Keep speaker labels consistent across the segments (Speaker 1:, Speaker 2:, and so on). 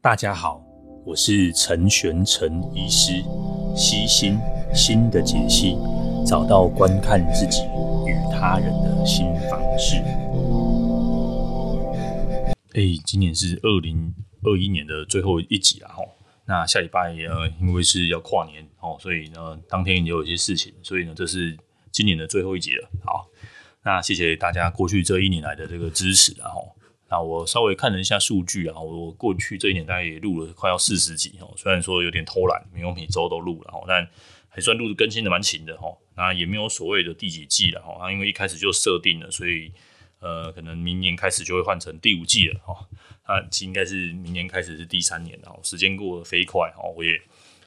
Speaker 1: 大家好，我是陈玄陈医师，悉心心的解析，找到观看自己与他人的新方式。哎、今年是二零二一年的最后一集了哈。那下礼拜呃，因为是要跨年哦，所以呢，当天也有一些事情，所以呢，这是今年的最后一集了。好，那谢谢大家过去这一年来的这个支持，然后。那我稍微看了一下数据啊，我过去这一年大概也录了快要四十集哦，虽然说有点偷懒，没有每周都录了哦，但还算录的更新的蛮勤的哈。那也没有所谓的第几季了哈，那因为一开始就设定了，所以呃，可能明年开始就会换成第五季了哈。那应该是明年开始是第三年了，时间过得飞快哦，我也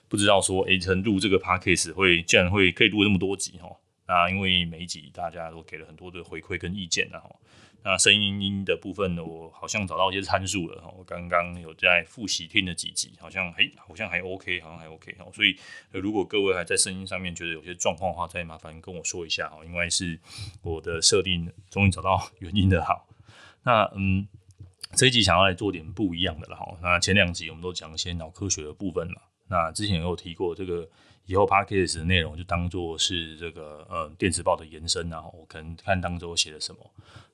Speaker 1: 不知道说诶，成录这个 podcast 会竟然会可以录那么多集哈。那因为每一集大家都给了很多的回馈跟意见然后。那声音的部分呢，我好像找到一些参数了。我刚刚有在复习听了几集，好像嘿，好像还 OK，好像还 OK。所以如果各位还在声音上面觉得有些状况的话，再麻烦跟我说一下。应该是我的设定终于找到原因的。好，那嗯，这一集想要来做点不一样的了。哈，那前两集我们都讲一些脑科学的部分了。那之前也有提过这个。以后 Podcast 的内容就当做是这个呃电子报的延伸，然后我可能看当中写了什么，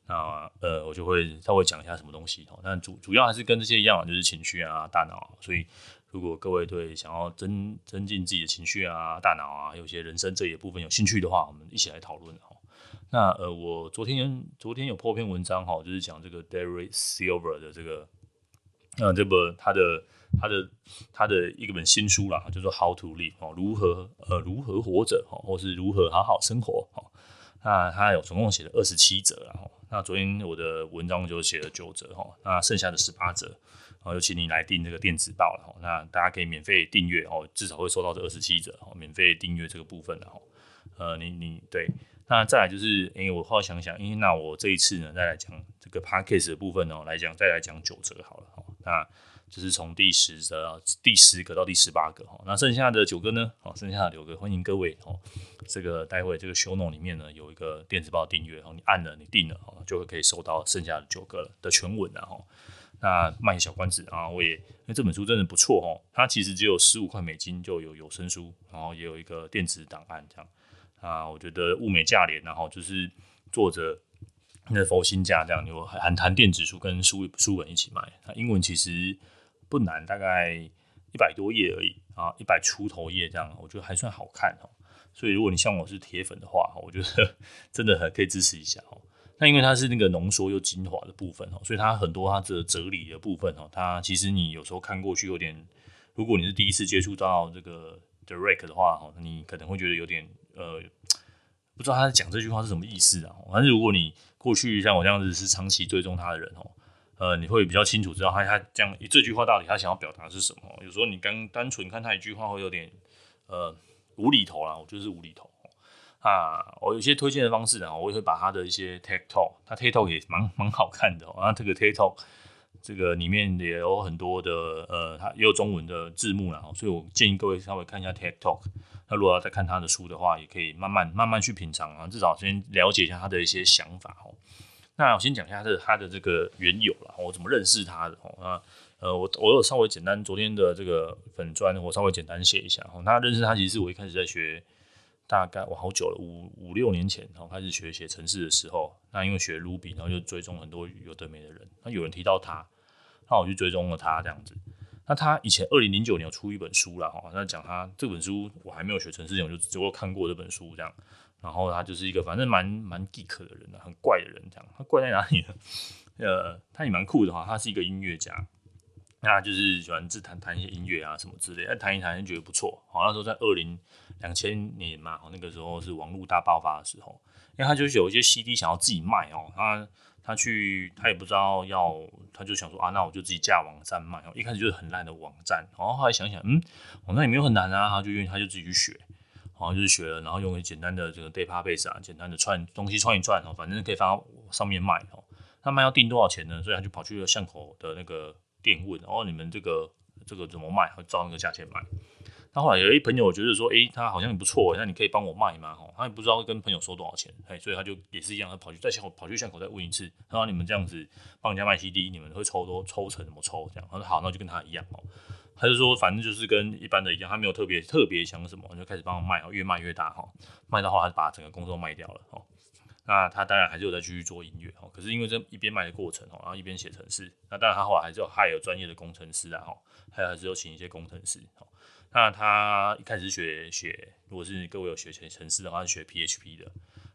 Speaker 1: 那呃我就会稍微讲一下什么东西哦。但主主要还是跟这些一样，就是情绪啊、大脑。所以如果各位对想要增增进自己的情绪啊、大脑啊，有些人生这一部分有兴趣的话，我们一起来讨论哦。那呃我昨天昨天有破篇文章哈，就是讲这个 Derek Sivers 的这个呃这本他的。他的他的一本新书啦，叫做《How to Live》哦，如何呃如何活着哦，或是如何好好生活哦。那他有总共写了二十七折，然后，那昨天我的文章就写了九折哈，那剩下的十八折，然后有请你来订这个电子报了，那大家可以免费订阅哦，至少会收到这二十七折哦，免费订阅这个部分的哈。呃，你你对，那再来就是，因为我后来想想，因为那我这一次呢，再来讲这个 package 的部分呢，来讲再来讲九折好了哈，那。就是从第十则、第十个到第十八个哈，那剩下的九个呢？哦，剩下的九个，欢迎各位哦。这个待会这个 show note 里面呢，有一个电子报订阅，然后你按了，你订了哦，就会可以收到剩下的九个的全文了哈。那卖小关子啊，我也因为这本书真的不错哦，它其实只有十五块美金就有有声书，然后也有一个电子档案这样啊，我觉得物美价廉，然后就是作者那佛心价这样，有含含电子书跟书书本一起卖，那英文其实。不难，大概一百多页而已啊，一百出头页这样，我觉得还算好看哦。所以如果你像我是铁粉的话，我觉得 真的很可以支持一下哦。那因为它是那个浓缩又精华的部分哦，所以它很多它的哲理的部分哦，它其实你有时候看过去有点，如果你是第一次接触到这个 Derek 的话哦，你可能会觉得有点呃，不知道他讲这句话是什么意思啊。但是如果你过去像我这样子是长期追踪他的人哦。呃，你会比较清楚知道他他这样这句话到底他想要表达是什么。有时候你刚单纯看他一句话会有点呃无厘头啦，我就是无厘头啊。我有些推荐的方式呢，我也会把他的一些 TikTok，他 TikTok 也蛮蛮好看的。然后这个 TikTok 这个里面也有很多的呃，他也有中文的字幕啦，所以我建议各位稍微看一下 TikTok。那如果要再看他的书的话，也可以慢慢慢慢去品尝啊，至少先了解一下他的一些想法哦。那我先讲一下他的他的这个缘由啦，我怎么认识他的哦？那呃，我我有稍微简单昨天的这个粉专，我稍微简单写一下哦。那认识他其实我一开始在学，大概我好久了，五五六年前哦开始学写程式的时候，那因为学 Ruby，然后就追踪很多有的没的人，那有人提到他，那我就追踪了他这样子。那他以前二零零九年出一本书了哈，那讲他这本书我还没有学程式前，我就只不过看过这本书这样。然后他就是一个反正蛮蛮 geek 的人，很怪的人，这样。他怪在哪里呢？呃，他也蛮酷的哈，他是一个音乐家，那就是喜欢自弹弹一些音乐啊什么之类的，弹一弹就觉得不错。好，那时候在二零两千年嘛，那个时候是网络大爆发的时候，因为他就是有一些 CD 想要自己卖哦，他他去他也不知道要，他就想说啊，那我就自己架网站卖。一开始就是很烂的网站，然后后来想想，嗯，网站也没有很难啊，他就愿意他就自己去学。好像就是学了，然后用一个简单的这个 database 啊，简单的串东西串一串哦，反正可以放到上面卖哦。那卖要定多少钱呢？所以他就跑去了巷口的那个店问，哦，你们这个这个怎么卖？会照那个价钱卖。他后来有一朋友我觉得说，诶、他好像很不错，那你可以帮我卖吗？哈，他也不知道跟朋友收多少钱，哎，所以他就也是一样，他跑去在巷口跑去巷口再问一次，他说你们这样子帮人家卖 CD，你们会抽多抽成怎么抽？这样，他说好，那就跟他一样哦。他就说反正就是跟一般的一样，他没有特别特别想什么，就开始帮我卖，越卖越大哈，卖到后来把整个工作卖掉了哈。那他当然还是有在继续做音乐哦，可是因为这一边卖的过程哈，然后一边写程式，那当然他后来还是有还有专业的工程师啊哈，还有还是有请一些工程师。那他一开始学学，如果是各位有学写程式的话，是学 PHP 的。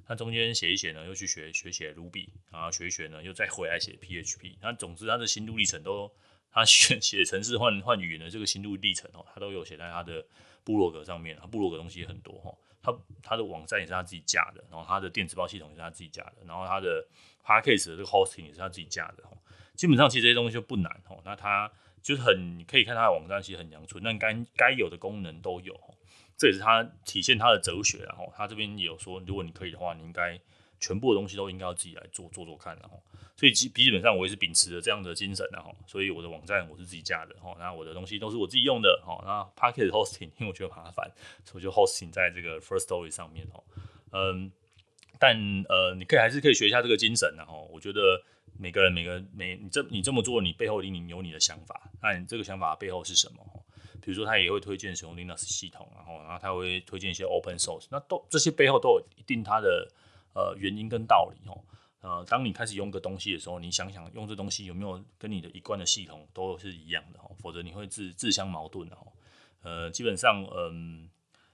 Speaker 1: 那中间写一写呢，又去学学写 Ruby，然后学一学呢，又再回来写 PHP。那总之他的心路历程都，他写 写程式换换语言的这个心路历程哦，他都有写在他的部落格上面。他部落格东西很多哈，他他的网站也是他自己架的，然后他的电子报系统也是他自己架的，然后他的 Podcast 的这个 Hosting 也是他自己架的。基本上其实这些东西就不难哦。那他。就是很，你可以看他的网站，其实很阳春，但该该有的功能都有，这也是他体现他的哲学。然后他这边也有说，如果你可以的话，你应该全部的东西都应该要自己来做做做看。然后，所以基基本上我也是秉持着这样的精神。然后，所以我的网站我是自己架的。哈，然后我的东西都是我自己用的。哈，那 Podcast Hosting 因为我觉得麻烦，所以我就 Hosting 在这个 First Story 上面。哈，嗯，但呃，你可以还是可以学一下这个精神。然后，我觉得。每个人，每个每你这你这么做，你背后一定有你的想法。那你这个想法背后是什么？比如说，他也会推荐使用 Linux 系统，然后，然后他会推荐一些 Open Source。那都这些背后都有一定他的呃原因跟道理哦。呃，当你开始用个东西的时候，你想想用这东西有没有跟你的一贯的系统都是一样的哦，否则你会自自相矛盾的哦。呃，基本上，嗯，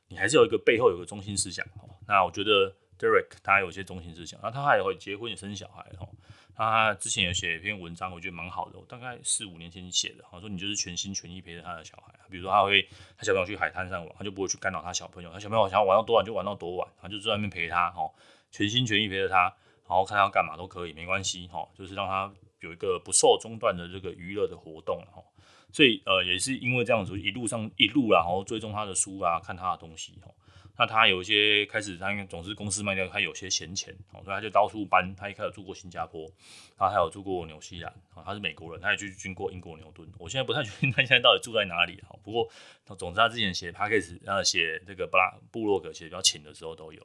Speaker 1: 你还是有一个背后有个中心思想哦。那我觉得 Derek 他有些中心思想，那他还会结婚也生小孩哦。他之前有写一篇文章，我觉得蛮好的。我大概四五年前写的，好说你就是全心全意陪着他的小孩。比如说，他会他小朋友去海滩上玩，他就不会去干扰他小朋友。他小朋友想要玩到多晚就玩到多晚，他就在外面陪他，哦，全心全意陪着他，然后看他要干嘛都可以，没关系，哈，就是让他有一个不受中断的这个娱乐的活动，哈。所以，呃，也是因为这样子，一路上一路然后追踪他的书啊，看他的东西，哈。那他有一些开始，他因为总是公司卖掉，他有些闲钱哦，所以他就到处搬。他一开始住过新加坡，他还有住过纽西兰，他是美国人，他也去经过英国牛顿。我现在不太确定他现在到底住在哪里哈。不过总之他之前写 Podcast 然后写这个布拉布洛格写比较勤的时候都有。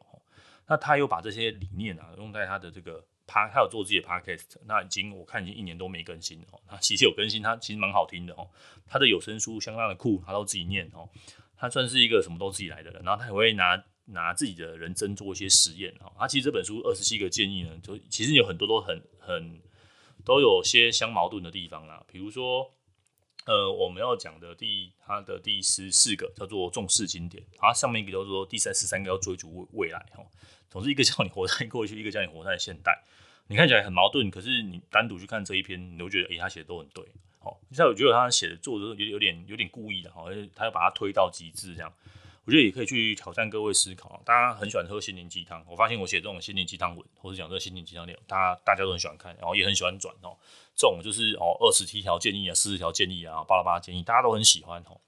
Speaker 1: 那他又把这些理念啊用在他的这个他他有做自己的 Podcast，那已经我看已经一年都没更新了。他其实有更新，他其实蛮好听的哦。他的有声书相当的酷，他都自己念哦。他算是一个什么都自己来的人，然后他也会拿拿自己的人生做一些实验哦。他其实这本书二十七个建议呢，就其实有很多都很很都有些相矛盾的地方啦。比如说，呃，我们要讲的第它的第十四个叫做重视经典，它上面一个叫做第三十三个要追逐未未来哈。总之一个叫你活在过去，一个叫你活在现代。你看起来很矛盾，可是你单独去看这一篇，你都觉得诶、他写的都很对。哦，现在我觉得他写的作者有点有点有点故意的，哈，他要把它推到极致这样，我觉得也可以去挑战各位思考。大家很喜欢喝心灵鸡汤，我发现我写这种心灵鸡汤文，或者讲这个心灵鸡汤内容，大家大家都很喜欢看，然后也很喜欢转哦。这种就是哦二十七条建议啊，四十条建议啊，巴拉巴拉建议，大家都很喜欢哦。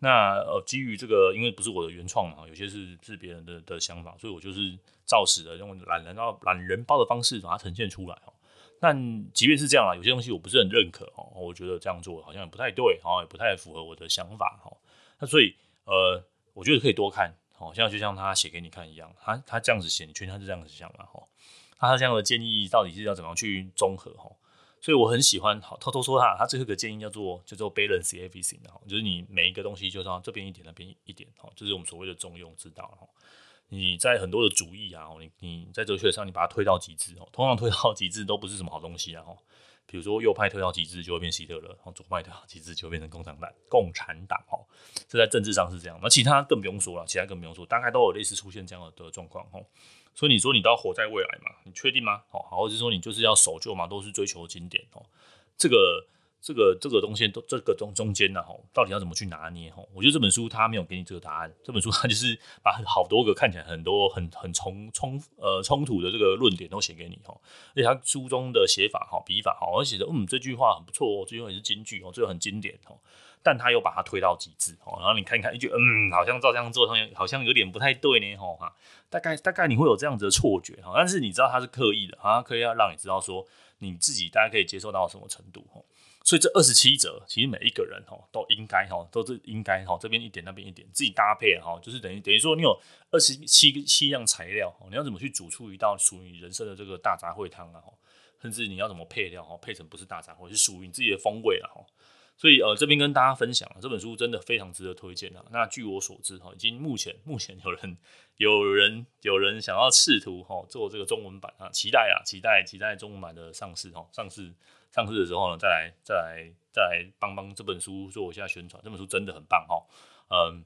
Speaker 1: 那呃基于这个，因为不是我的原创嘛，有些是是别人的的想法，所以我就是照实的用懒人包懒人包的方式把它呈现出来哦。但即便是这样啊，有些东西我不是很认可哦，我觉得这样做好像也不太对，哦，也不太符合我的想法，哈。那所以，呃，我觉得可以多看，好像就像他写给你看一样，他他这样子写，你确定他是这样子想嘛，哈。他这样的建议到底是要怎么去综合，哈？所以我很喜欢，好，偷偷说他，他最后一个建议叫做叫做 balance everything，哈，就是你每一个东西就是这边一点，那边一点，哈，就是我们所谓的中庸之道，哈。你在很多的主义啊，你你在哲学上你把它推到极致哦，通常推到极致都不是什么好东西啊，比如说右派推到极致就会变希特勒，然后左派推到极致就会变成共产党，共产党哦，这在政治上是这样，那其他更不用说了，其他更不用说，大概都有类似出现这样的状况哦。所以你说你都要活在未来嘛？你确定吗？哦，或者说你就是要守旧嘛？都是追求经典哦，这个。这个这个东西都这个中中间呢，吼，到底要怎么去拿捏？吼，我觉得这本书它没有给你这个答案。这本书它就是把好多个看起来很多很很冲冲呃冲突的这个论点都写给你，哈。而且它书中的写法哈、笔法哈，而且嗯这句话很不错哦，这句话也是金句哦，这个很经典哦。但他又把它推到极致哦，然后你看一看，一句嗯，好像照这样做，好像好像有点不太对呢吼，哈。大概大概你会有这样子的错觉哈，但是你知道他是刻意的，啊刻意要让你知道说你自己大概可以接受到什么程度，哈。所以这二十七则，其实每一个人哦都应该哈都是应该哈这边一点那边一点自己搭配哈，就是等于等于说你有二十七七样材料，你要怎么去煮出一道属于人生的这个大杂烩汤啊？甚至你要怎么配料哈，配成不是大杂烩，是属于你自己的风味了哈。所以呃这边跟大家分享这本书真的非常值得推荐啊。那据我所知哈，已经目前目前有人有人有人想要试图哈做这个中文版啊，期待啊期待期待中文版的上市哈上市。上市的时候呢，再来再来再来帮帮这本书做一下宣传。这本书真的很棒哈，嗯，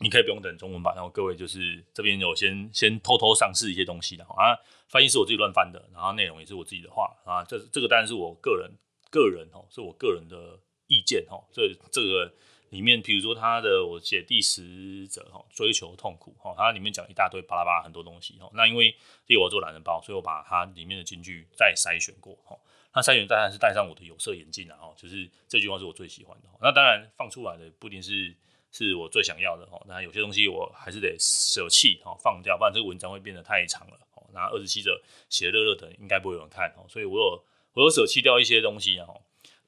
Speaker 1: 你可以不用等中文版，然后各位就是这边有先先偷偷上市一些东西的啊，翻译是我自己乱翻的，然后内容也是我自己的话啊，这这个当然是我个人个人哈，是我个人的意见哈。这这个里面，比如说他的我写第十则哈，追求痛苦哈，它里面讲一大堆巴拉巴拉很多东西哈。那因为第一我做懒人包，所以我把它里面的金句再筛选过哈。那筛选当然是戴上我的有色眼镜了哈，就是这句话是我最喜欢的。那当然放出来的不一定是是我最想要的哈。那有些东西我还是得舍弃哈，放掉，不然这个文章会变得太长了。那二十七者写热热的，应该不会有人看哈。所以我有我有舍弃掉一些东西啊。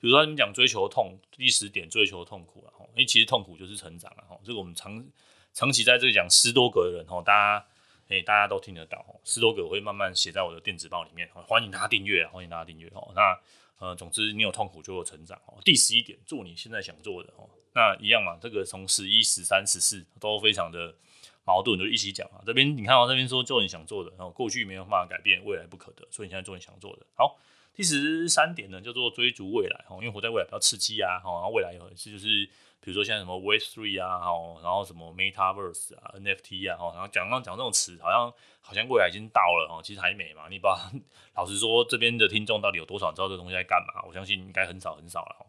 Speaker 1: 比如说你讲追求痛，第十点追求痛苦啊。因为其实痛苦就是成长啊。这个我们长长期在这里讲斯多个的人哈，大家。哎，大家都听得到，十多个我会慢慢写在我的电子报里面，欢迎大家订阅，欢迎大家订阅哦。那呃，总之你有痛苦就有成长哦。第十一点，做你现在想做的哦。那一样嘛，这个从十一、十三、十四都非常的矛盾，就一起讲啊。这边你看到这边说做你想做的，然后过去没有办法改变，未来不可得，所以你现在做你想做的。好，第十三点呢叫做追逐未来哦，因为活在未来比较刺激啊，然后未来有是就是。比如说现在什么 Web Three 啊，然后什么 Metaverse 啊，NFT 啊，然后讲刚讲这种词，好像好像未来已经到了哦，其实还没嘛。你把，老实说，这边的听众到底有多少知道这东西在干嘛？我相信应该很少很少了。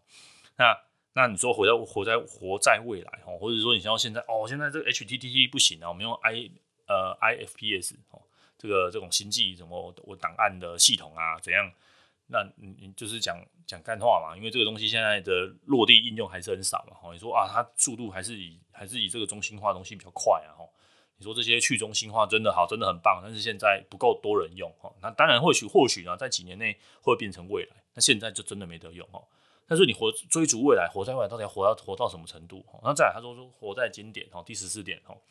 Speaker 1: 那那你说活在活在活在未来哦，或者说你像现在哦，现在这个 HTTP 不行啊，我们用 I 呃 IFPS 哦，这个这种星际什么我档案的系统啊，怎样？那你你就是讲讲干话嘛，因为这个东西现在的落地应用还是很少嘛。吼，你说啊，它速度还是以还是以这个中心化东西比较快啊。吼，你说这些去中心化真的好，真的很棒，但是现在不够多人用。吼，那当然或许或许呢，在几年内会变成未来。那现在就真的没得用。吼，但是你活追逐未来，活在未来到底要活到活到什么程度？吼，那再来他说说活在经典。吼，第十四点。吼，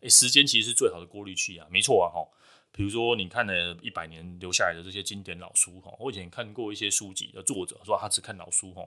Speaker 1: 诶，时间其实是最好的过滤器啊，没错啊。吼。比如说，你看了一百年留下来的这些经典老书哈，我以前看过一些书籍的作者说他只看老书哈，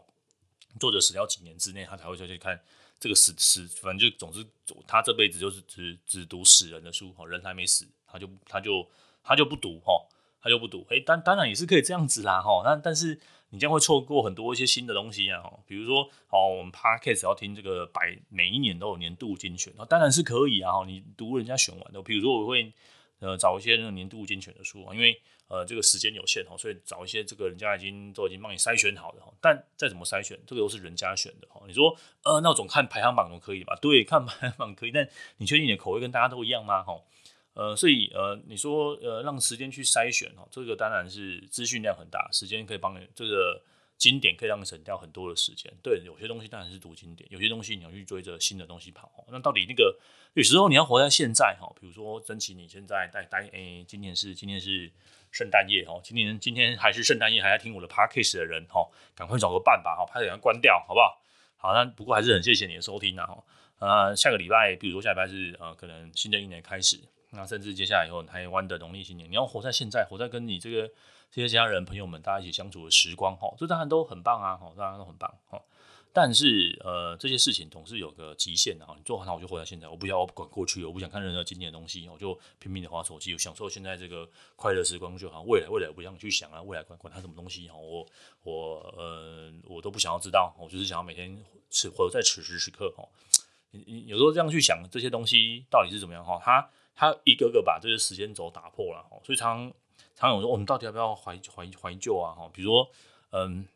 Speaker 1: 作者死掉几年之内他才会再去看这个史史，反正就总之他这辈子就是只只读死人的书哈，人还没死他就他就他就不读哈，他就不读，哎，当当然也是可以这样子啦哈，那但是你将会错过很多一些新的东西啊，比如说哦，我们 Podcast 要听这个百每一年都有年度精选，那当然是可以啊，你读人家选完的，比如说我会。呃，找一些那个年度精选的书啊，因为呃这个时间有限哈，所以找一些这个人家已经都已经帮你筛选好的哈。但再怎么筛选，这个都是人家选的哈。你说呃，那种看排行榜都可以吧？对，看排行榜可以，但你确定你的口味跟大家都一样吗？哈，呃，所以呃，你说呃，让时间去筛选哈，这个当然是资讯量很大，时间可以帮你这个。经典可以让你省掉很多的时间。对，有些东西当然是读经典，有些东西你要去追着新的东西跑。那到底那个有时候你要活在现在哈，比如说珍惜你现在在待诶，今年是今年是圣诞夜哦，今年今天还是圣诞夜，还在听我的 podcast 的人哈，赶快找个伴吧哈，拍点关掉好不好？好，那不过还是很谢谢你的收听啊哈。呃，下个礼拜，比如说下礼拜是呃，可能新的一年开始，那甚至接下来以后台湾的农历新年，你要活在现在，活在跟你这个。这些家人朋友们，大家一起相处的时光，哈，这当然都很棒啊，哈，当然都很棒，哈。但是，呃，这些事情总是有个极限的，哈。你做完它，我就活在现在，我不要我不管过去，我不想看任何经典的东西，我就拼命的滑手机，我享受现在这个快乐时光就好。未来，未来我不想去想啊，未来管管它什么东西，哈，我我呃，我都不想要知道，我就是想要每天此活在此时此刻，哈。你你有时候这样去想这些东西到底是怎么样，哈，他他一个个把这些时间轴打破了，哈，所以常。常常有说，我们到底要不要怀怀怀旧啊？哈，比如说，嗯，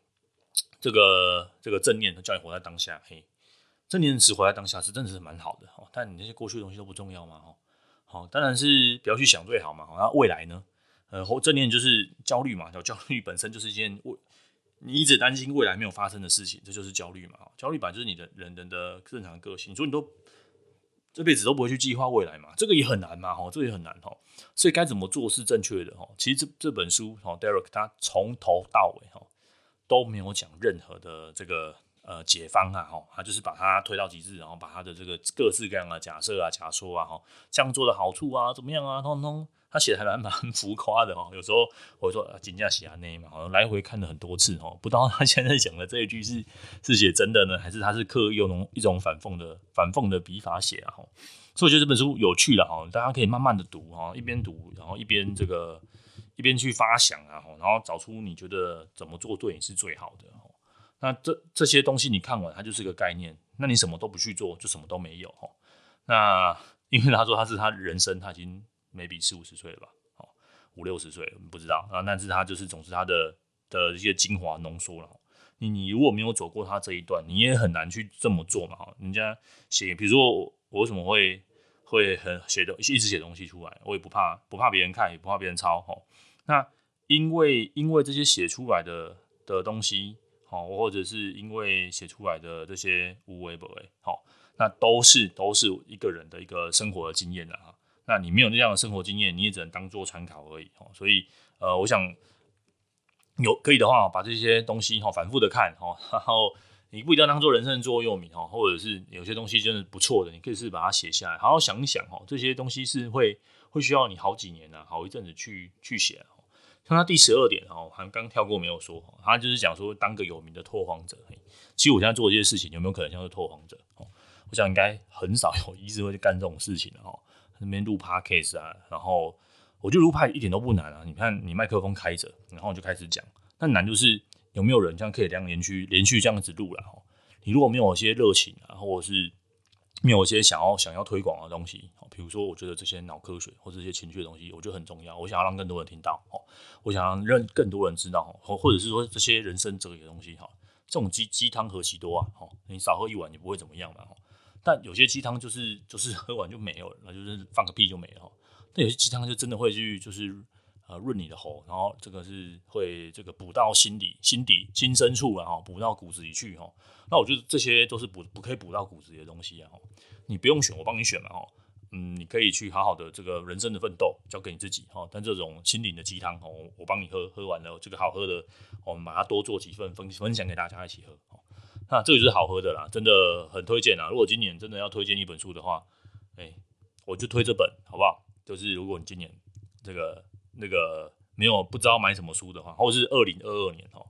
Speaker 1: 这个这个正念叫你活在当下，嘿，正念只活在当下是真的是蛮好的哈。但你那些过去的东西都不重要吗？哈，好，当然是不要去想最好嘛。那未来呢？呃，正念就是焦虑嘛，叫焦虑本身就是一件未你一直担心未来没有发生的事情，这就是焦虑嘛。焦虑本来就是你的人人的正常个性，所以你都。这辈子都不会去计划未来嘛，这个也很难嘛，哈，这个也很难哈，所以该怎么做是正确的哈。其实这这本书哈，Derek 他从头到尾哈都没有讲任何的这个呃解方啊，哈，他就是把它推到极致，然后把他的这个各式各样的假设啊、假说啊，哈，这样做的好处啊，怎么样啊，通通。他写的还蛮蛮浮夸的哦，有时候我说啊，金价写啊那嘛，好像来回看了很多次哦，不知道他现在讲的这一句是是写真的呢，还是他是刻意用一种反讽的反讽的笔法写啊？所以我觉得这本书有趣了哈，大家可以慢慢的读哈，一边读然后一边这个一边去发想啊，然后找出你觉得怎么做对你是最好的。那这这些东西你看完，它就是个概念，那你什么都不去做，就什么都没有。那因为他说他是他人生他已经。Maybe 四五十岁了吧，哦，五六十岁了，不知道啊。但是他就是总是他的的一些精华浓缩了。你你如果没有走过他这一段，你也很难去这么做嘛。哈，人家写，比如说我，为什么会会很写的，一直写东西出来，我也不怕不怕别人看，也不怕别人抄。哈，那因为因为这些写出来的的东西，好，或者是因为写出来的这些无为不为，好，那都是都是一个人的一个生活的经验了哈。那你没有那样的生活经验，你也只能当做参考而已。所以，呃，我想有可以的话，把这些东西哈反复的看哈，然后你不一定要当做人生的座右铭哈，或者是有些东西真的不错的，你可以是把它写下来，好好想一想哈。这些东西是会会需要你好几年啊，好一阵子去去写。像他第十二点哈，还刚跳过没有说，他就是讲说当个有名的拓荒者。其实我现在做这些事情，有没有可能像是拓荒者？我想应该很少有医师会去干这种事情的哈。那边录 podcast 啊，然后我觉得录 p 一点都不难啊。你看，你麦克风开着，然后就开始讲。但难就是有没有人这样可以这样连续连续这样子录了哈。你如果没有一些热情啊，或者是没有一些想要想要推广的东西，哦比如说我觉得这些脑科学或者这些情绪的东西，我觉得很重要。我想要让更多人听到哦，我想要让更多人知道，或或者是说这些人生哲学的东西哈，这种鸡鸡汤何其多啊！你少喝一碗，你不会怎么样嘛。但有些鸡汤就是就是 喝完就没有了，那就是放个屁就没了。但有些鸡汤就真的会去就是呃润你的喉，然后这个是会这个补到心底心底心深处了哈，补到骨子里去哈。那我觉得这些都是补不可以补到骨子里的东西啊。你不用选，我帮你选嘛哈。嗯，你可以去好好的这个人生的奋斗交给你自己哈。但这种心灵的鸡汤哦，我帮你喝，喝完了这个好喝的，我们把它多做几份分分享给大家一起喝。那这个就是好喝的啦，真的很推荐啊！如果今年真的要推荐一本书的话，哎、我就推这本，好不好？就是如果你今年这个那个没有不知道买什么书的话，或者是二零二二年哦，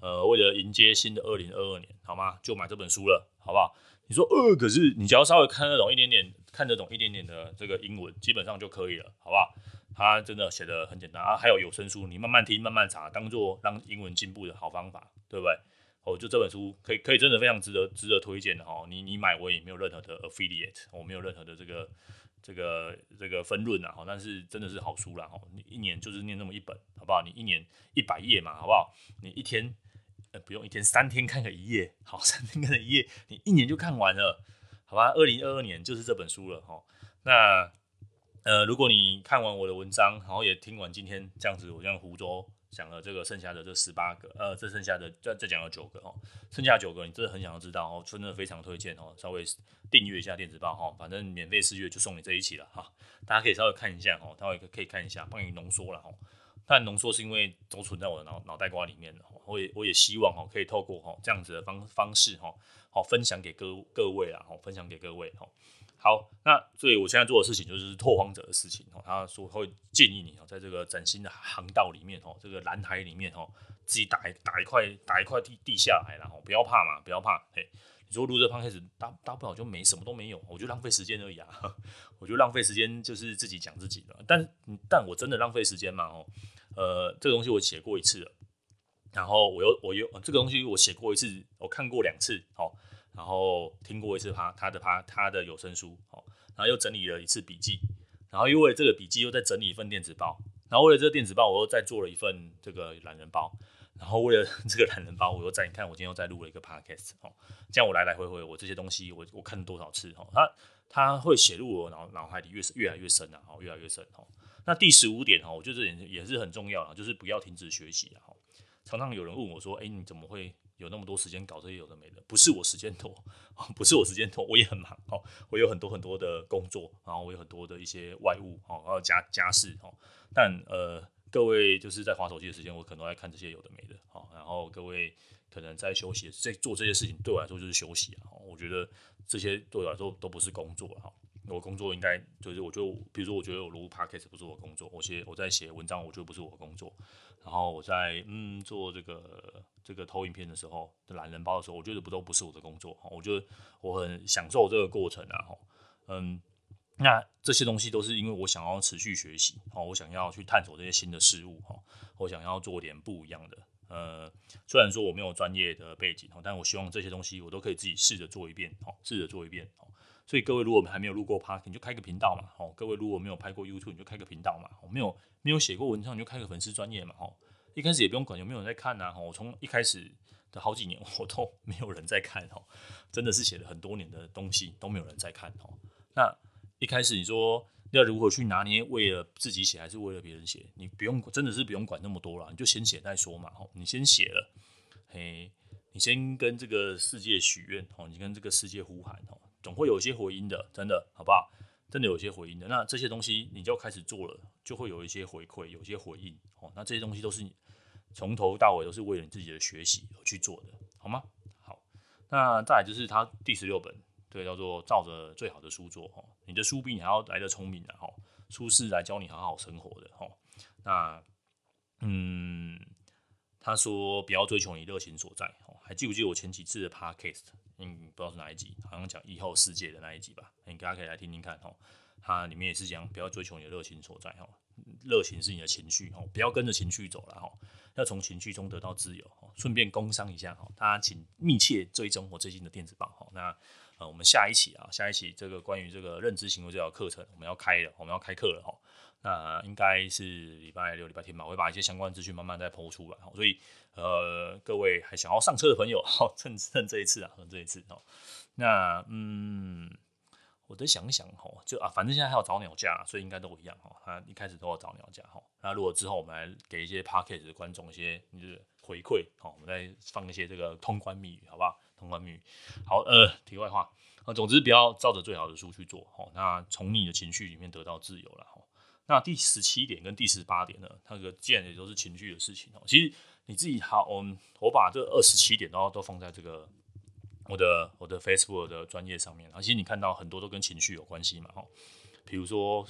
Speaker 1: 呃，为了迎接新的二零二二年，好吗？就买这本书了，好不好？你说呃，可是你只要稍微看得懂一点点，看得懂一点点的这个英文，基本上就可以了，好不好？它真的写得很简单啊，还有有声书，你慢慢听，慢慢查，当做让英文进步的好方法，对不对？哦，就这本书可以可以真的非常值得值得推荐的哈，你你买我也没有任何的 affiliate，我没有任何的这个这个这个分润啊，但是真的是好书啦哈，你一年就是念那么一本，好不好？你一年一百页嘛，好不好？你一天呃不用一天三天看个一页，好，三天看个一页，你一年就看完了，好吧？二零二二年就是这本书了哈。那呃，如果你看完我的文章，然后也听完今天这样子，我这样胡诌。讲了这个剩下的这十八个，呃，这剩下的再再讲了九个哦，剩下九个你真的很想要知道哦，真的非常推荐哦，稍微订阅一下电子报哈，反正免费试阅就送你这一期了哈，大家可以稍微看一下哦，稍微可以看一下，帮你浓缩了哈，但浓缩是因为都存在我的脑脑袋瓜里面的，我也我也希望哦，可以透过哈这样子的方方式哈，好分享给各各位啊，好分享给各位哈。好，那所以我现在做的事情就是拓荒者的事情哦。他说会建议你哦，在这个崭新的航道里面哦，这个蓝海里面哦，自己打一打一块打一块地地下来，然后不要怕嘛，不要怕。嘿，你说录这方开始大大不了就没什么都没有，我就浪费时间而已啊。我就浪费时间就是自己讲自己的，但但我真的浪费时间嘛哦。呃，这个东西我写过一次，然后我又我又这个东西我写过一次，我看过两次哦。然后听过一次他他的他他的有声书，哦，然后又整理了一次笔记，然后又为了这个笔记又再整理一份电子报，然后为了这个电子报我又再做了一份这个懒人包，然后为了这个懒人包我又再你看我今天又再录了一个 podcast，哦，这样我来来回回我这些东西我我看多少次，哦，他他会写入我脑脑海里越越来越深啊，哦，越来越深，哦，那第十五点，哦，我觉得也也是很重要啊，就是不要停止学习，哦，常常有人问我说，哎，你怎么会？有那么多时间搞这些有的没的，不是我时间多，不是我时间多，我也很忙哦，我有很多很多的工作，然后我有很多的一些外务哦，还有家家事哦，但呃各位就是在滑手机的时间，我可能都在看这些有的没的，好，然后各位可能在休息，在做这些事情，对我来说就是休息啊。我觉得这些对我来说都不是工作哈。我工作应该就是，我就比如说，我觉得我录 podcast 不是我工作，我写我在写文章，我觉得不是我工作。然后我在嗯做这个这个投影片的时候，懒人包的时候，我觉得不都不是我的工作。我觉得我很享受这个过程啊。嗯。那这些东西都是因为我想要持续学习，哦，我想要去探索这些新的事物，哈，我想要做点不一样的。呃，虽然说我没有专业的背景，但我希望这些东西我都可以自己试着做一遍，哦，试着做一遍，哦。所以各位如果还没有录过 Podcast，你就开个频道嘛，哦，各位如果没有拍过 YouTube，你就开个频道嘛，没有没有写过文章，你就开个粉丝专业嘛，哦，一开始也不用管有没有人在看呐，我从一开始的好几年 我都没有人在看，哦，真的是写了很多年的东西都没有人在看，哦，那。一开始你说要如何去拿捏，为了自己写还是为了别人写？你不用，真的是不用管那么多了，你就先写再说嘛。吼，你先写了，嘿，你先跟这个世界许愿，吼，你跟这个世界呼喊，吼，总会有一些回音的，真的，好不好？真的有一些回音的。那这些东西你就开始做了，就会有一些回馈，有一些回应，哦，那这些东西都是你从头到尾都是为了你自己的学习而去做的，好吗？好，那再来就是它第十六本。对，叫做照着最好的书做哈，你的书比你还要来得聪明的哈，书是来教你好好生活的哈。那，嗯，他说不要追求你热情所在哦，还记不记得我前几次的 podcast？嗯，不知道是哪一集，好像讲以后世界的那一集吧，你大家可以来听听看哈。它里面也是讲不要追求你的热情所在哈，热情是你的情绪哈，不要跟着情绪走了哈，要从情绪中得到自由哈。顺便工商一下哈，大家请密切追踪我最近的电子报哈。那呃，我们下一期啊，下一期这个关于这个认知行为这条课程，我们要开了，我们要开课了哈。那应该是礼拜六、礼拜天吧，我会把一些相关资讯慢慢再抛出来哈。所以呃，各位还想要上车的朋友，哈，趁趁这一次啊，趁这一次哈。那嗯，我再想想哈，就啊，反正现在还有早鸟价，所以应该都一样哈。他一开始都要早鸟价哈。那如果之后我们来给一些 Podcast 的观众一些就是回馈，好，我们再放一些这个通关密语，好不好？通关密语，好，呃，题外话，啊，总之不要照着最好的书去做，吼，那从你的情绪里面得到自由了，吼。那第十七点跟第十八点呢，它这个见也都是情绪的事情，哦。其实你自己好，我我把这二十七点都都放在这个我的我的 Facebook 的专业上面，而且你看到很多都跟情绪有关系嘛，吼。比如说，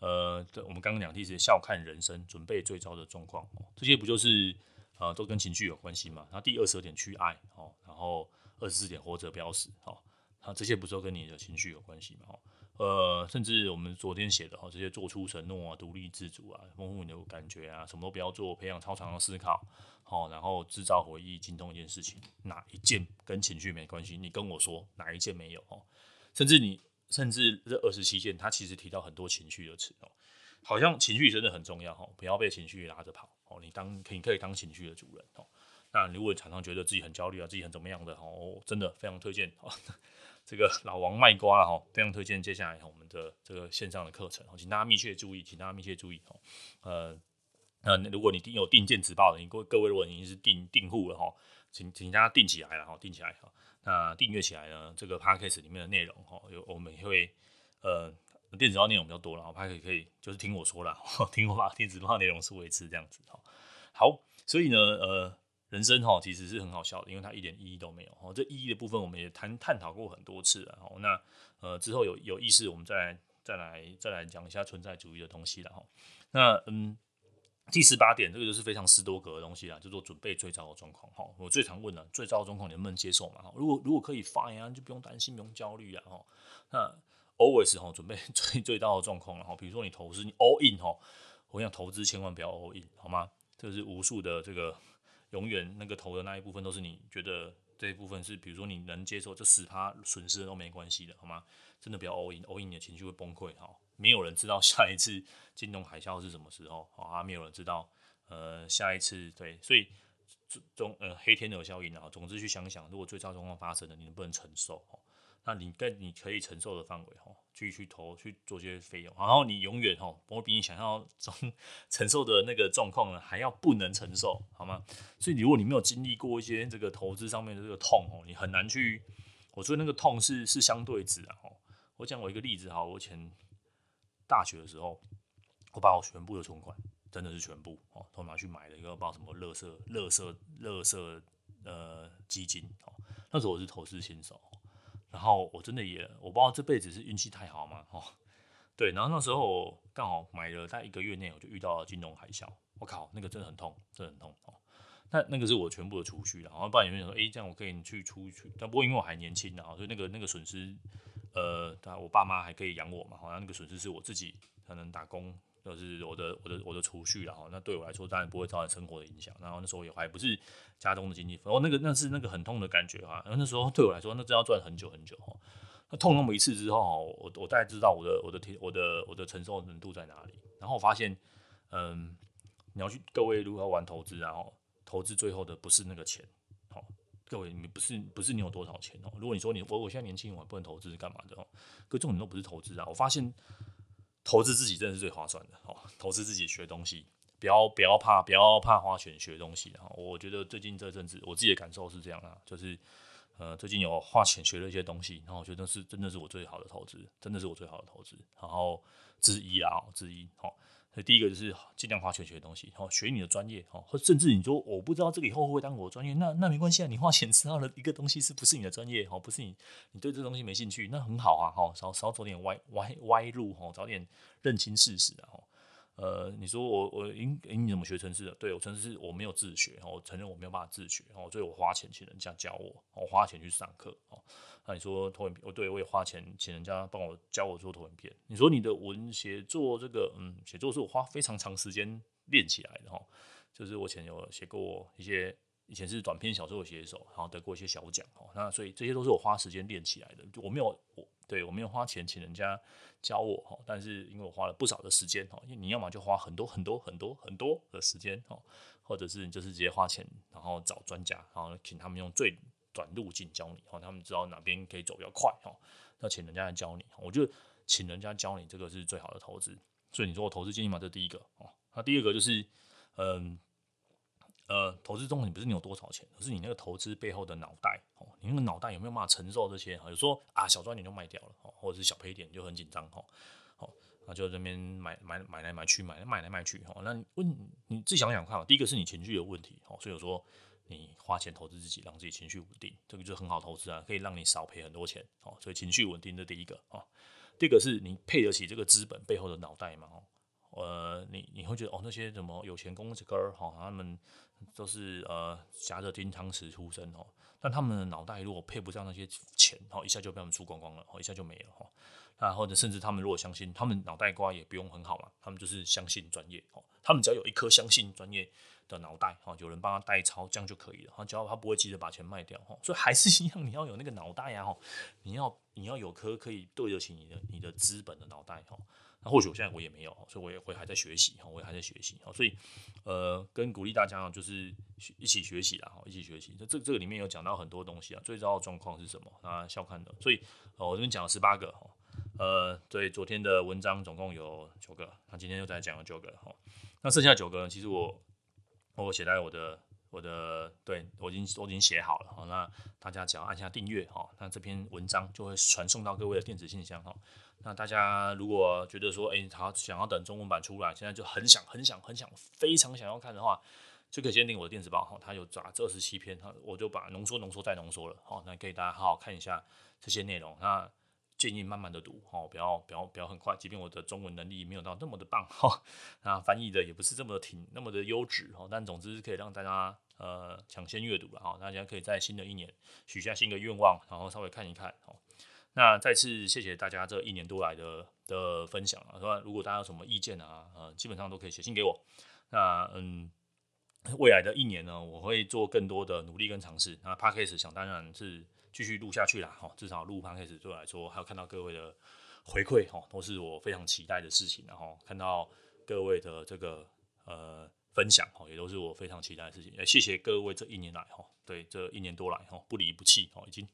Speaker 1: 呃，我们刚刚讲的是笑看人生，准备最糟的状况，这些不就是呃都跟情绪有关系嘛？然后第二十二点去爱，哦，然后。二十四点活着不要死，好，那这些不是都跟你的情绪有关系嘛？哦？呃，甚至我们昨天写的哈，这些做出承诺啊，独立自主啊，丰富你的感觉啊，什么都不要做，培养超常的思考，好，然后制造回忆，精通一件事情，哪一件跟情绪没关系？你跟我说哪一件没有？哦，甚至你，甚至这二十七件，他其实提到很多情绪的词哦，好像情绪真的很重要哈，不要被情绪拉着跑哦，你当你可以当情绪的主人哦。那如果常常觉得自己很焦虑啊，自己很怎么样的哦，真的非常推荐哦，这个 老王卖瓜了哈，非常推荐接下来我们的这个线上的课程，请大家密切注意，请大家密切注意哦。呃，那如果你订有订电子报的，你各各位如果你是订订户了哈，请请大家订起来了哈，订起来哈。那订阅起来呢，这个 podcast 里面的内容哈，有我们会呃电子报内容比较多了，我 podcast 可以就是听我说了，听我把电子报内容是维持这样子哈。好，所以呢，呃。人生哈其实是很好笑的，因为它一点意义都没有。哦，这意义的部分我们也谈探讨过很多次了。哦，那呃之后有有意识，我们再来再来再来讲一下存在主义的东西了。哈，那嗯第十八点这个就是非常斯多格的东西啦，叫做准备最糟的状况。哈，我最常问了，最糟的状况你能不能接受嘛？哈，如果如果可以 fine 啊，就不用担心，不用焦虑啊。哈，那 always 哈准备最最糟的状况了。哈，比如说你投资你 all in 哈，我想投资千万不要 all in 好吗？这是无数的这个。永远那个投的那一部分都是你觉得这一部分是，比如说你能接受就十趴损失都没关系的，好吗？真的不要 all in，all in 你的情绪会崩溃，哈。没有人知道下一次金融海啸是什么时候，啊，没有人知道，呃，下一次对，所以中呃黑天鹅效应啊，总之去想想，如果最差状况发生了，你能不能承受？那你在你可以承受的范围哈，继续去投去做些费用，然后你永远哈，我比你想要中 承受的那个状况呢，还要不能承受，好吗？所以如果你没有经历过一些这个投资上面的这个痛哦，你很难去。我说那个痛是是相对值啊。我讲我一个例子哈，我以前大学的时候，我把我全部的存款真的是全部哦，都拿去买了一个不知道什么乐色、乐色、乐色呃基金哦。那时候我是投资新手，然后我真的也我不知道这辈子是运气太好嘛哦。对，然后那时候刚好买了，在一个月内我就遇到了金融海啸，我靠，那个真的很痛，真的很痛哦。那那个是我全部的储蓄，然后不然有人说，哎，这样我可以去出去，但不过因为我还年轻，然后所以那个那个损失，呃，我爸妈还可以养我嘛，好像那个损失是我自己可能打工。就是我的我的我的储蓄然后那对我来说当然不会造成生活的影响。然后那时候也还不是家中的经济，然后那个那是那个很痛的感觉啊。然后那时候对我来说，那真要赚很久很久哦。那痛那么一次之后，我我大概知道我的我的我的我的承受程度在哪里。然后我发现，嗯，你要去各位如何玩投资，然后投资最后的不是那个钱，好，各位你不是不是你有多少钱哦。如果你说你我我现在年轻，我不能投资是干嘛的哦？可重点都不是投资啊。我发现。投资自己真的是最划算的哦！投资自己学东西，不要不要怕，不要怕花钱学东西。我觉得最近这阵子，我自己的感受是这样啊，就是呃，最近有花钱学了一些东西，然后我觉得是真的是我最好的投资，真的是我最好的投资。然后之一啊，之一好。所以第一个就是尽量花钱学东西，好学你的专业，哦，甚至你说我不知道这个以后会不会当我的专业，那那没关系啊，你花钱知道了一个东西是不是你的专业，哦，不是你你对这东西没兴趣，那很好啊，好，少少走点歪歪歪路，哈，早点认清事实啊，呃，你说我我应应你怎么学城市的？对我城市我没有自学，我承认我没有办法自学，哦，所以我花钱请人家教我，我花钱去上课，哦，那你说投影片，我对我也花钱请人家帮我教我做投影片。你说你的文写作这个，嗯，写作是我花非常长时间练起来的，哈，就是我以前有写过一些，以前是短篇小说的写手，然后得过一些小奖，哦，那所以这些都是我花时间练起来的，我没有我。对，我没有花钱请人家教我哈，但是因为我花了不少的时间哈，因为你要么就花很多很多很多很多的时间哈，或者是你就是直接花钱，然后找专家，然后请他们用最短路径教你，哈，他们知道哪边可以走比较快哈，要请人家来教你，我就请人家教你这个是最好的投资。所以你说我投资建议嘛，这第一个哦，那第二个就是嗯。呃投资中你不是你有多少钱，而是你那个投资背后的脑袋哦。你那个脑袋有没有办法承受这些？有时候啊，小赚点就卖掉了哦，或者是小赔点就很紧张哦。好，那就这边买买买来买去，买来买来买去哈。那问你自己想想看，第一个是你情绪有问题哦，所以我说你花钱投资自己，让自己情绪稳定，这个就很好投资啊，可以让你少赔很多钱哦。所以情绪稳定的第一个哦，第二个是你配得起这个资本背后的脑袋嘛哦。呃，你你会觉得哦，那些什么有钱公子哥儿哈，他们都是呃夹着金汤匙出生哦，但他们的脑袋如果配不上那些钱哦，一下就被他们输光光了哦，一下就没了哈。那或者甚至他们如果相信，他们脑袋瓜也不用很好嘛，他们就是相信专业哦，他们只要有一颗相信专业的脑袋哈，有人帮他代操，这样就可以了哈，只要他不会急着把钱卖掉哈。所以还是一样，你要有那个脑袋呀哈，你要你要有颗可以对得起你的你的资本的脑袋哈。那或许我现在我也没有，所以我也会还在学习哈，我也还在学习哈，所以呃，跟鼓励大家，就是一起学习啦哈，一起学习。这这这个里面有讲到很多东西啊，最糟的状况是什么？那笑看的，所以呃，我这边讲了十八个哈，呃，对，昨天的文章总共有九个，那今天又再讲了九个哈，那剩下九个呢，其实我我写在我的。我的对我已经我已经写好了哈，那大家只要按下订阅哈，那这篇文章就会传送到各位的电子信箱哈。那大家如果觉得说，哎，他想要等中文版出来，现在就很想很想很想非常想要看的话，就可以先订我的电子报哈，它有杂志二十七篇，哈，我就把浓缩浓缩再浓缩了，好，那可以大家好好看一下这些内容。那建议慢慢的读哦，不要不要不要很快，即便我的中文能力没有到那么的棒哈，那翻译的也不是这么的挺那么的优质哈，但总之是可以让大家呃抢先阅读了哈，大家可以在新的一年许下新的愿望，然后稍微看一看哦。那再次谢谢大家这一年多来的的分享啊，说如果大家有什么意见啊，呃，基本上都可以写信给我。那嗯，未来的一年呢，我会做更多的努力跟尝试。那 Podcast 想当然是。继续录下去啦，至少录 podcast 对我来说，还有看到各位的回馈，哈都是我非常期待的事情。然后看到各位的这个呃分享，哈也都是我非常期待的事情。也谢谢各位这一年来，哈对这一年多来，哈不离不弃，已经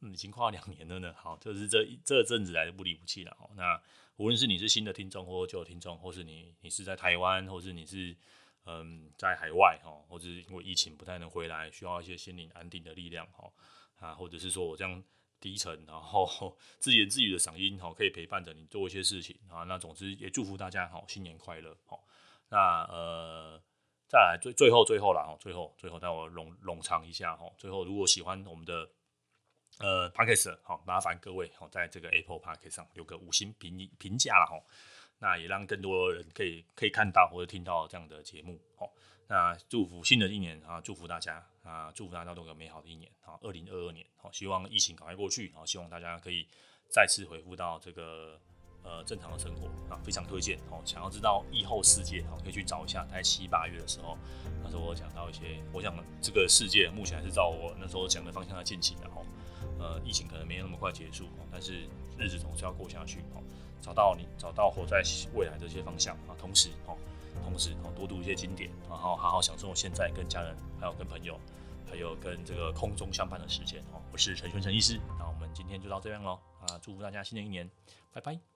Speaker 1: 嗯已经快两年了呢。好，就是这这阵子来的不离不弃了。哦那无论是你是新的听众，或旧听众，或是你你是在台湾，或是你是嗯在海外，哈或是因为疫情不太能回来，需要一些心灵安定的力量，哈啊，或者是说我这样低沉，然后 自言自语的嗓音，可以陪伴着你做一些事情啊。那总之也祝福大家，好，新年快乐，好。那呃，再来最最后最后了哦，最后最后带我冗冗长一下哦。最后，如果喜欢我们的呃 Podcast 好，麻烦各位好，在这个 Apple Podcast 上留个五星评评价了哈。那也让更多人可以可以看到或者听到这样的节目哦。那祝福新的一年啊，祝福大家啊，祝福大家都有个美好的一年啊，二零二二年好，希望疫情赶快过去，好，希望大家可以再次恢复到这个。呃，正常的生活啊，非常推荐哦。想要知道疫后世界哦，可以去找一下，在七八月的时候，那时候我讲到一些，我想这个世界目前还是照我那时候讲的方向在进行的哦。呃，疫情可能没有那么快结束，但是日子总是要过下去哦。找到你，找到活在未来的这些方向啊，同时哦，同时哦，多读一些经典，然后好好享受现在跟家人，还有跟朋友，还有跟这个空中相伴的时间哦。我是陈轩陈医师，那我们今天就到这样喽啊，祝福大家新的一年，拜拜。